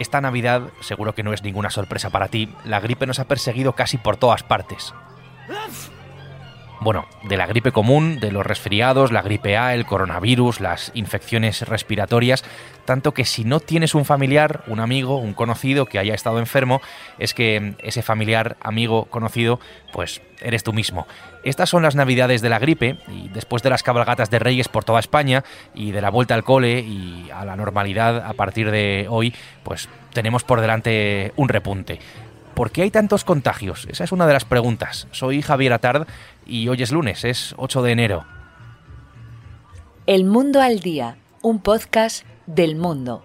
Esta Navidad, seguro que no es ninguna sorpresa para ti, la gripe nos ha perseguido casi por todas partes. Bueno, de la gripe común, de los resfriados, la gripe A, el coronavirus, las infecciones respiratorias, tanto que si no tienes un familiar, un amigo, un conocido que haya estado enfermo, es que ese familiar, amigo, conocido, pues eres tú mismo. Estas son las navidades de la gripe y después de las cabalgatas de Reyes por toda España y de la vuelta al cole y a la normalidad a partir de hoy, pues tenemos por delante un repunte. ¿Por qué hay tantos contagios? Esa es una de las preguntas. Soy Javier Atard y hoy es lunes, es 8 de enero. El Mundo al Día, un podcast del mundo.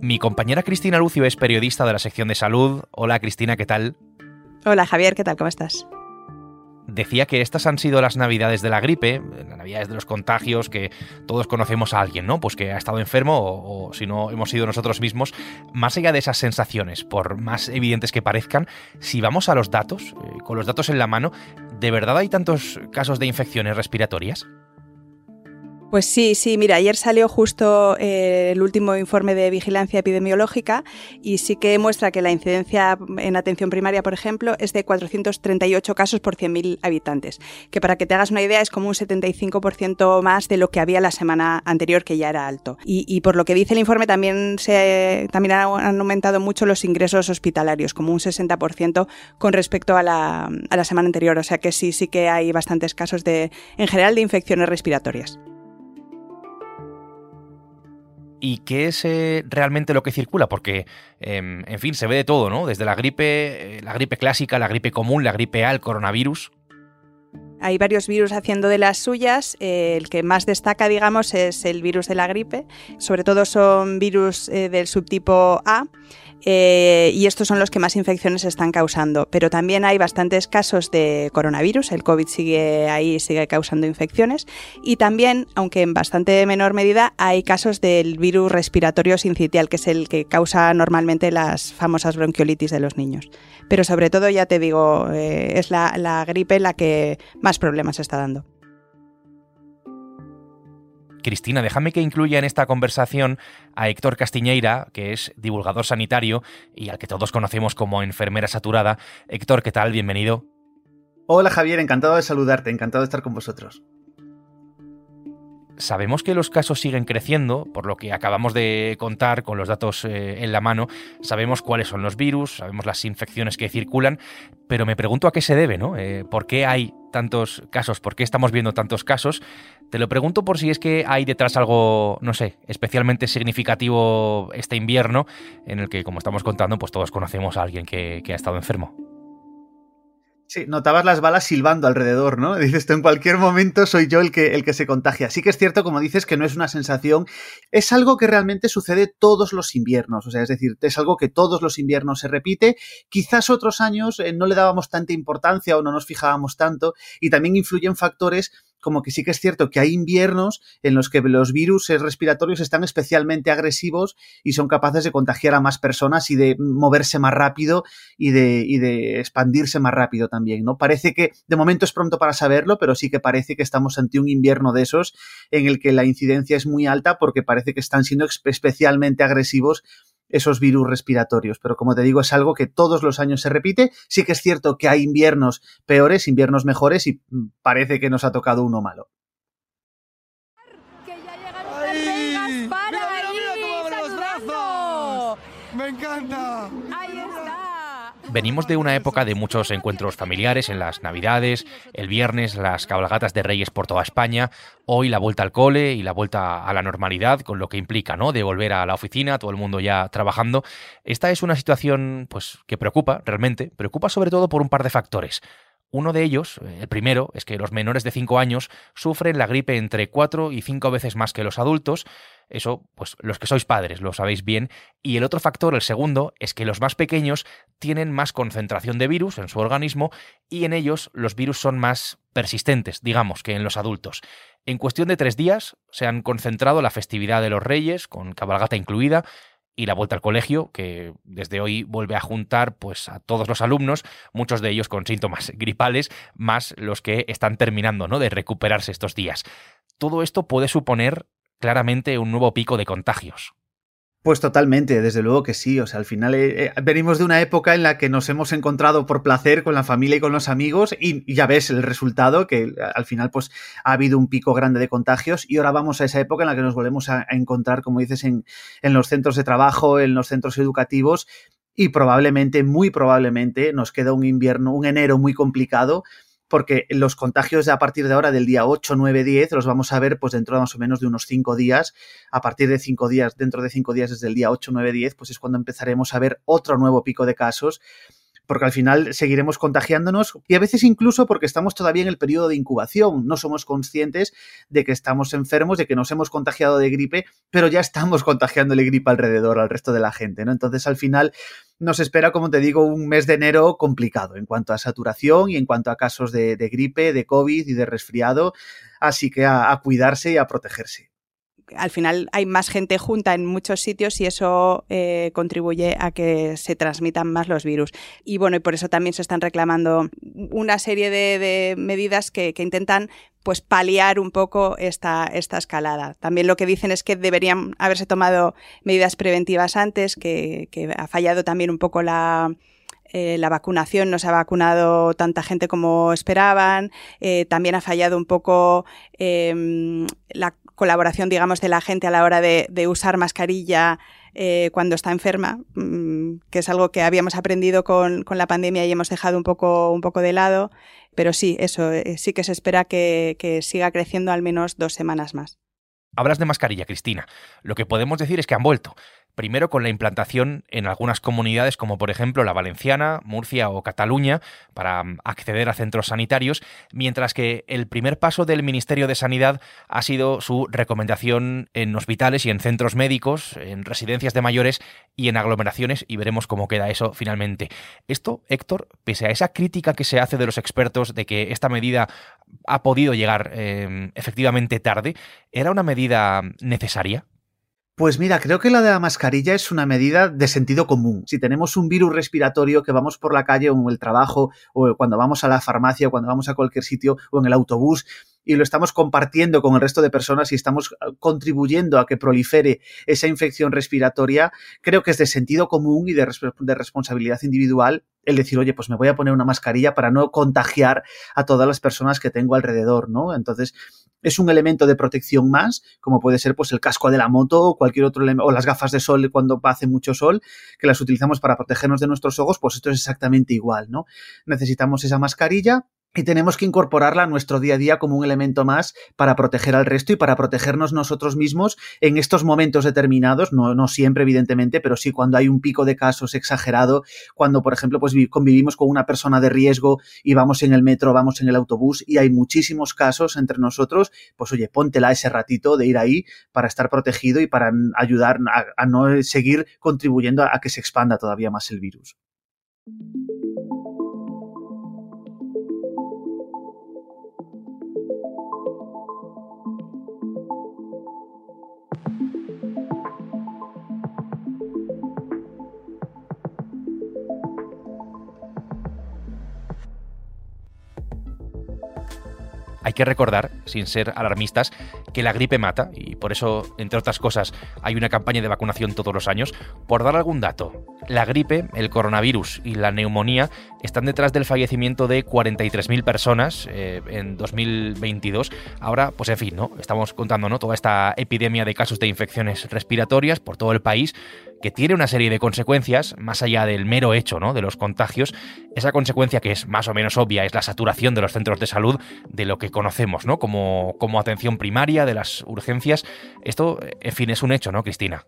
Mi compañera Cristina Lucio es periodista de la sección de salud. Hola Cristina, ¿qué tal? Hola Javier, ¿qué tal? ¿Cómo estás? Decía que estas han sido las navidades de la gripe, las navidades de los contagios, que todos conocemos a alguien, ¿no? Pues que ha estado enfermo o, si no hemos sido nosotros mismos. Más allá de esas sensaciones, por más evidentes que parezcan, si vamos a los datos, eh, con los datos en la mano, ¿de verdad hay tantos casos de infecciones respiratorias? Pues sí, sí, mira, ayer salió justo eh, el último informe de vigilancia epidemiológica y sí que muestra que la incidencia en atención primaria, por ejemplo, es de 438 casos por 100.000 habitantes, que para que te hagas una idea es como un 75% más de lo que había la semana anterior, que ya era alto. Y, por lo que dice el informe, también, se, también han aumentado mucho los ingresos hospitalarios, como un 60% con respecto a la, a la semana anterior. O sea que sí, sí que hay bastantes casos de, en general, de infecciones respiratorias. ¿Y qué es eh, realmente lo que circula? Porque, em, en fin, se ve de todo, ¿no? Desde la gripe, eh, la gripe clásica, la gripe común, la gripe A, el coronavirus. Hay varios virus haciendo de las suyas. Eh, el que más destaca, digamos, es el virus de la gripe. Sobre todo son virus del subtipo A eh, y estos son los que más infecciones están causando. Pero también hay bastantes casos de coronavirus, el COVID sigue ahí, sigue causando infecciones. Y también, aunque en bastante menor medida, hay casos del virus respiratorio sincitial, que es el que causa normalmente las famosas bronquiolitis de los niños. Pero sobre todo, ya te digo, eh, es la, la gripe la que más problemas está dando. Cristina, déjame que incluya en esta conversación a Héctor Castiñeira, que es divulgador sanitario y al que todos conocemos como enfermera saturada. Héctor, ¿qué tal? Bienvenido. Hola Javier, encantado de saludarte, encantado de estar con vosotros. Sabemos que los casos siguen creciendo, por lo que acabamos de contar con los datos eh, en la mano. Sabemos cuáles son los virus, sabemos las infecciones que circulan, pero me pregunto a qué se debe, ¿no? Eh, ¿Por qué hay tantos casos? ¿Por qué estamos viendo tantos casos? Te lo pregunto por si es que hay detrás algo, no sé, especialmente significativo este invierno, en el que, como estamos contando, pues todos conocemos a alguien que ha estado enfermo. Sí, notabas las balas silbando alrededor, ¿no? Dices, esto en cualquier momento soy yo el que, el que se contagia. Sí que es cierto, como dices, que no es una sensación, es algo que realmente sucede todos los inviernos, o sea, es decir, es algo que todos los inviernos se repite. Quizás otros años eh, no le dábamos tanta importancia o no nos fijábamos tanto y también influyen factores como que sí que es cierto que hay inviernos en los que los virus respiratorios están especialmente agresivos y son capaces de contagiar a más personas y de moverse más rápido y de, y de expandirse más rápido también, ¿no? Parece que de momento es pronto para saberlo, pero sí que parece que estamos ante un invierno de esos en el que la incidencia es muy alta porque parece que están siendo especialmente agresivos esos virus respiratorios. Pero como te digo, es algo que todos los años se repite. Sí que es cierto que hay inviernos peores, inviernos mejores y mm, parece que nos ha tocado uno malo. ¡Me encanta! Venimos de una época de muchos encuentros familiares en las Navidades, el viernes las cabalgatas de Reyes por toda España, hoy la vuelta al cole y la vuelta a la normalidad, con lo que implica, ¿no? Volver a la oficina, todo el mundo ya trabajando. Esta es una situación, pues, que preocupa realmente, preocupa sobre todo por un par de factores. Uno de ellos, eh, el primero, es que los menores de 5 años sufren la gripe entre 4 y 5 veces más que los adultos. Eso, pues los que sois padres lo sabéis bien. Y el otro factor, el segundo, es que los más pequeños tienen más concentración de virus en su organismo y en ellos los virus son más persistentes, digamos, que en los adultos. En cuestión de tres días se han concentrado la festividad de los reyes, con cabalgata incluida, y la vuelta al colegio, que desde hoy vuelve a juntar pues a todos los alumnos, muchos de ellos con síntomas gripales, más los que están terminando ¿no? de recuperarse estos días. Todo esto puede suponer claramente un nuevo pico de contagios. Pues totalmente, desde luego que sí. O sea, al final eh, eh, venimos de una época en la que nos hemos encontrado por placer con la familia y con los amigos y, ya ves el resultado, que al final pues ha habido un pico grande de contagios y ahora vamos a esa época en la que nos volvemos a, encontrar, como dices, en, en los centros de trabajo, en los centros educativos y probablemente, muy probablemente, nos queda un invierno, un enero muy complicado porque los contagios a partir de ahora, del día 8, 9, 10, los vamos a ver pues dentro de más o menos de unos 5 días. A partir de 5 días, dentro de 5 días, desde el día 8, 9, 10, pues es cuando empezaremos a ver otro nuevo pico de casos porque al final seguiremos contagiándonos y a veces incluso porque estamos todavía en el periodo de incubación, no somos conscientes de que estamos enfermos, de que nos hemos contagiado de gripe, pero ya estamos contagiándole gripe alrededor al resto de la gente, ¿no? Entonces al final nos espera, como te digo, un mes de enero complicado en cuanto a saturación y en cuanto a casos de, gripe, de COVID y de resfriado, así que a cuidarse y a protegerse al final hay más gente junta en muchos sitios y eso eh, contribuye a que se transmitan más los virus. Y bueno, y por eso también se están reclamando una serie de, medidas que, intentan pues paliar un poco esta, esta escalada. También lo que dicen es que deberían haberse tomado medidas preventivas antes, que, ha fallado también un poco la, eh, la vacunación, no se ha vacunado tanta gente como esperaban, eh, también ha fallado un poco em, la colaboración, digamos, de la gente a la hora de, usar mascarilla eh, cuando está enferma, mm, que es algo que habíamos aprendido con, la pandemia y hemos dejado un poco, un poco de lado. Pero sí, eso, sí que se espera que, que siga creciendo al menos dos semanas más. Hablas de mascarilla, Cristina. Lo que podemos decir es que han vuelto. Primero con la implantación en algunas comunidades como por ejemplo la Valenciana, Murcia o Cataluña para mm, acceder a centros sanitarios, mientras que el primer paso del Ministerio de Sanidad ha sido su recomendación en hospitales y en centros médicos, en residencias de mayores y en aglomeraciones y veremos cómo queda eso finalmente. Esto, Héctor, pese a esa crítica que se hace de los expertos de que esta medida ha podido llegar em, efectivamente tarde, ¿era una medida necesaria? Pues mira, creo que la de la mascarilla es una medida de sentido común. Si tenemos un virus respiratorio que vamos por la calle o en el trabajo o cuando vamos a la farmacia o cuando vamos a cualquier sitio o en el autobús y lo estamos compartiendo con el resto de personas y estamos eh, contribuyendo a que prolifere esa infección respiratoria, creo que es de sentido común y de, responsabilidad individual el decir, oye, pues me voy a poner una mascarilla para no contagiar a todas las personas que tengo alrededor, ¿no? Entonces, es un elemento de protección más, como puede ser pues el casco de la moto o cualquier otro elemento, o las gafas de sol cuando hace mucho sol, que las utilizamos para protegernos de nuestros ojos, pues esto es exactamente igual, ¿no? Necesitamos esa mascarilla y tenemos que incorporarla a nuestro día a día como un elemento más para proteger al resto y para protegernos nosotros mismos en estos momentos determinados, no, no siempre evidentemente, pero sí cuando hay un pico de casos exagerado, cuando por ejemplo pues convivimos con una persona de riesgo y vamos en el metro, vamos en el autobús y hay muchísimos casos entre nosotros, pues oye, póntela ese ratito de ir ahí para estar protegido y para ayudar a, no seguir contribuyendo a que se expanda todavía más el virus. Hay que recordar, sin ser alarmistas, que la gripe mata y por eso, entre otras cosas, hay una campaña de vacunación todos los años. Por dar algún dato, la gripe, el coronavirus y la neumonía están detrás del fallecimiento de 43.000 personas eh, en 2022. Ahora, pues en fin, ¿no? Estamos contando ¿no? toda esta epidemia de casos de infecciones respiratorias por todo el país que tiene una serie de consecuencias, más allá del mero hecho ¿no? de los contagios. Esa consecuencia que es más o menos obvia es la saturación de los centros de salud, de lo que conocemos ¿no? como, como atención primaria, de las urgencias. Esto, en fin, es un hecho, ¿no, Cristina?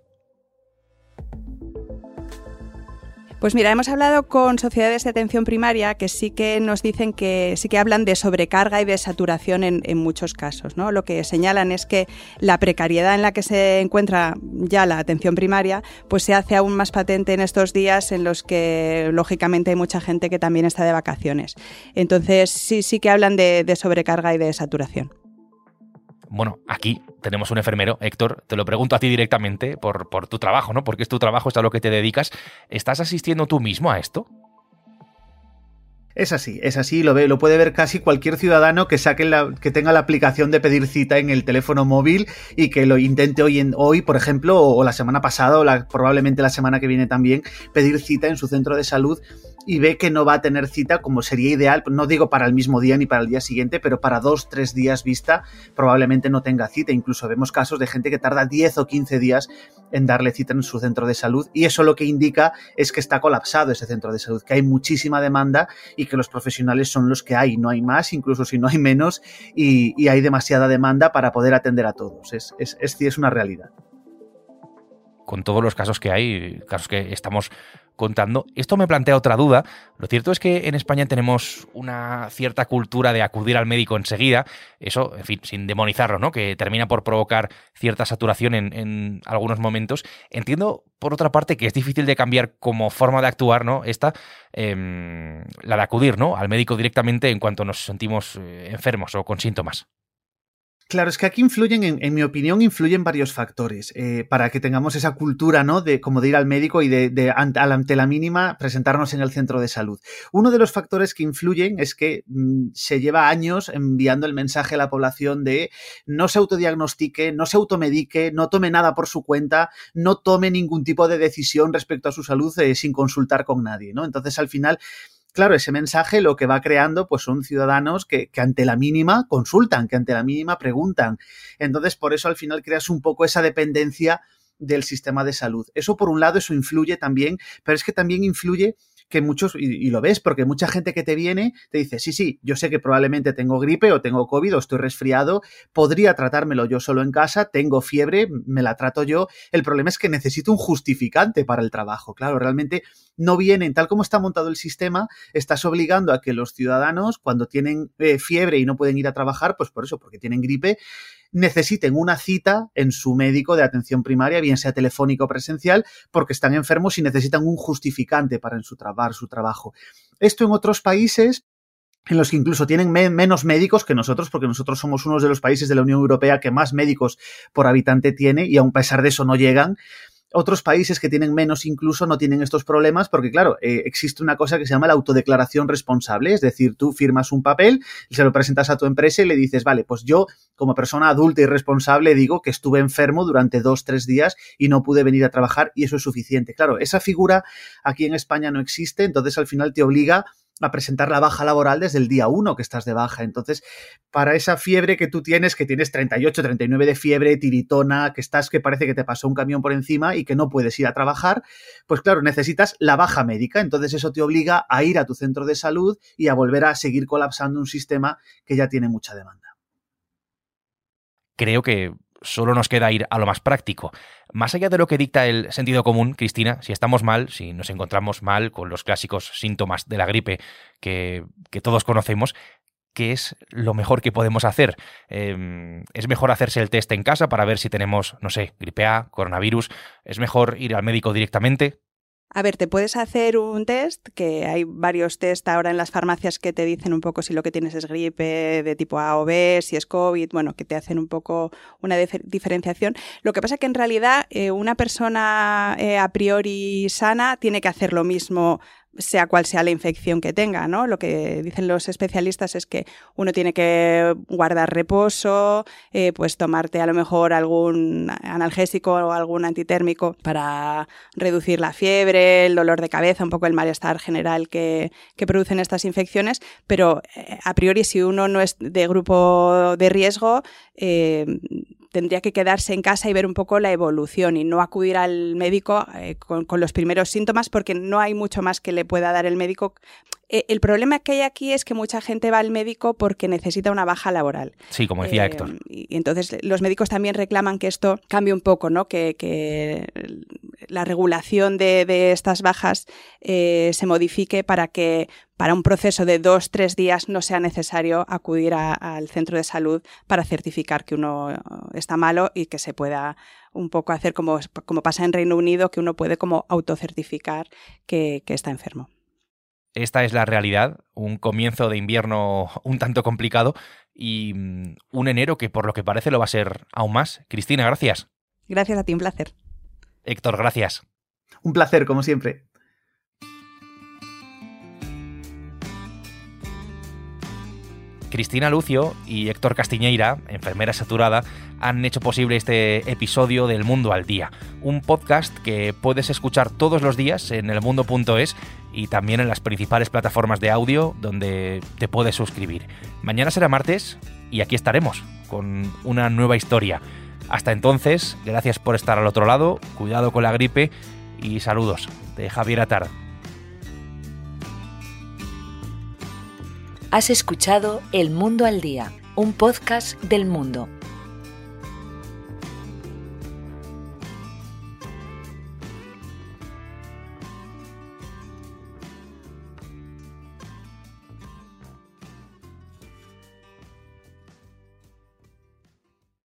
Pues mira, hemos hablado con sociedades de atención primaria que sí que nos dicen que sí que hablan de sobrecarga y de saturación en, muchos casos. ¿no? Lo que señalan es que la precariedad en la que se encuentra ya la atención primaria, pues se hace aún más patente en estos días en los que lógicamente hay mucha gente que también está de vacaciones. Entonces sí, sí que hablan de sobrecarga y de saturación. Bueno, aquí tenemos un enfermero, Héctor, te lo pregunto a ti directamente por, tu trabajo, ¿no? Porque es tu trabajo, es a lo que te dedicas. ¿Estás asistiendo tú mismo a esto? Es así, es así, lo ve, lo puede ver casi cualquier ciudadano que saque la, que tenga la aplicación de pedir cita en el teléfono móvil y que lo intente hoy, hoy por ejemplo, o, la semana pasada, o probablemente la semana que viene también, pedir cita en su centro de salud y ve que no va a tener cita como sería ideal, no digo para el mismo día ni para el día siguiente, pero para dos, tres días vista probablemente no tenga cita. Incluso vemos casos de gente que tarda 10 o 15 días en darle cita en su centro de salud y eso lo que indica es que está colapsado ese centro de salud, que hay muchísima demanda y que los profesionales son los que hay, no hay más, incluso si no hay menos y, hay demasiada demanda para poder atender a todos. Es, es, es, es una realidad con todos los casos que hay, casos que estamos contando. Esto me plantea otra duda. Lo cierto es que en España tenemos una cierta cultura de acudir al médico enseguida. Eso, en fin, sin demonizarlo, ¿no? Que termina por provocar cierta saturación en, algunos momentos. Entiendo, por otra parte, que es difícil de cambiar como forma de actuar, ¿no? Esta, em, la de acudir, ¿no? Al médico directamente en cuanto nos sentimos eh, enfermos o con síntomas. Claro, es que aquí influyen, en, mi opinión, influyen varios factores eh, para que tengamos esa cultura, ¿no? De como de ir al médico y de, ante, la mínima presentarnos en el centro de salud. Uno de los factores que influyen es que mm, se lleva años enviando el mensaje a la población de no se autodiagnostique, no se automedique, no tome nada por su cuenta, no tome ningún tipo de decisión respecto a su salud eh, sin consultar con nadie, ¿no? Entonces, al final claro, ese mensaje lo que va creando pues son ciudadanos que, ante la mínima consultan, que ante la mínima preguntan. Entonces, por eso al final creas un poco esa dependencia del sistema de salud. Eso por un lado, eso influye también, pero es que también influye que muchos, y, lo ves, porque mucha gente que te viene te dice, sí, sí, yo sé que probablemente tengo gripe o tengo COVID o estoy resfriado, podría tratármelo yo solo en casa, tengo fiebre, me la trato yo. El problema es que necesito un justificante para el trabajo. Claro, realmente no vienen, tal como está montado el sistema, estás obligando a que los ciudadanos, cuando tienen eh, fiebre y no pueden ir a trabajar, pues por eso, porque tienen gripe, necesiten una cita en su médico de atención primaria, bien sea telefónico o presencial, porque están enfermos y necesitan un justificante para en su, su trabajo. Esto en otros países en los que incluso tienen menos médicos que nosotros, porque nosotros somos uno de los países de la Unión Europea que más médicos por habitante tiene y aun a pesar de eso no llegan, otros países que tienen menos incluso no tienen estos problemas porque, claro, eh, existe una cosa que se llama la autodeclaración responsable, es decir, tú firmas un papel, se lo presentas a tu empresa y le dices, vale, pues yo como persona adulta y responsable digo que estuve enfermo durante dos, tres días y no pude venir a trabajar y eso es suficiente. Claro, esa figura aquí en España no existe, entonces al final te obliga a presentar la baja laboral desde el día 1 que estás de baja. Entonces, para esa fiebre que tú tienes, que tienes 38, 39 de fiebre, tiritona, que estás que parece que te pasó un camión por encima y que no puedes ir a trabajar, pues claro, necesitas la baja médica. Entonces, eso te obliga a ir a tu centro de salud y a volver a seguir colapsando un sistema que ya tiene mucha demanda. Creo que solo nos queda ir a lo más práctico. Más allá de lo que dicta el sentido común, Cristina, si estamos mal, si nos encontramos mal con los clásicos síntomas de la gripe que, todos conocemos, ¿qué es lo mejor que podemos hacer? Em, ¿Es mejor hacerse el test en casa para ver si tenemos, no sé, gripe A, coronavirus? ¿Es mejor ir al médico directamente? A ver, te puedes hacer un test, que hay varios test ahora en las farmacias que te dicen un poco si lo que tienes es gripe de tipo A o B, si es COVID, bueno, que te hacen un poco una diferenciación. Lo que pasa es que en realidad eh, una persona eh, a priori sana tiene que hacer lo mismo sea cual sea la infección que tenga, ¿no? Lo que dicen los especialistas es que uno tiene que guardar reposo, eh, pues tomarte a lo mejor algún analgésico o algún antitérmico para reducir la fiebre, el dolor de cabeza, un poco el malestar general que, que producen estas infecciones, pero eh, a priori si uno no es de grupo de riesgo, eh, tendría que quedarse en casa y ver un poco la evolución y no acudir al médico eh, con, los primeros síntomas porque no hay mucho más que le pueda dar el médico. Eh, el problema que hay aquí es que mucha gente va al médico porque necesita una baja laboral. Sí, como decía eh, Héctor. Y, entonces los médicos también reclaman que esto cambie un poco, ¿no? Que, la regulación de, estas bajas se modifique para que para un proceso de dos, tres días no sea necesario acudir al centro de salud para certificar que uno está malo y que se pueda un poco hacer como, como pasa en Reino Unido, que uno puede como autocertificar que, que está enfermo. Esta es la realidad, un comienzo de invierno un tanto complicado y mm, un enero que por lo que parece lo va a ser aún más. Cristina, gracias. Gracias a ti, un placer. Héctor, gracias. Un placer, como siempre. Cristina Lucio y Héctor Castiñeira, enfermera saturada, han hecho posible este episodio del Mundo al Día, un podcast que puedes escuchar todos los días en elmundo.es y también en las principales plataformas de audio donde te puedes suscribir. Mañana será martes y aquí estaremos con una nueva historia. Hasta entonces, gracias por estar al otro lado, cuidado con la gripe y saludos de Javier Atard. Has escuchado El Mundo al Día, un podcast del mundo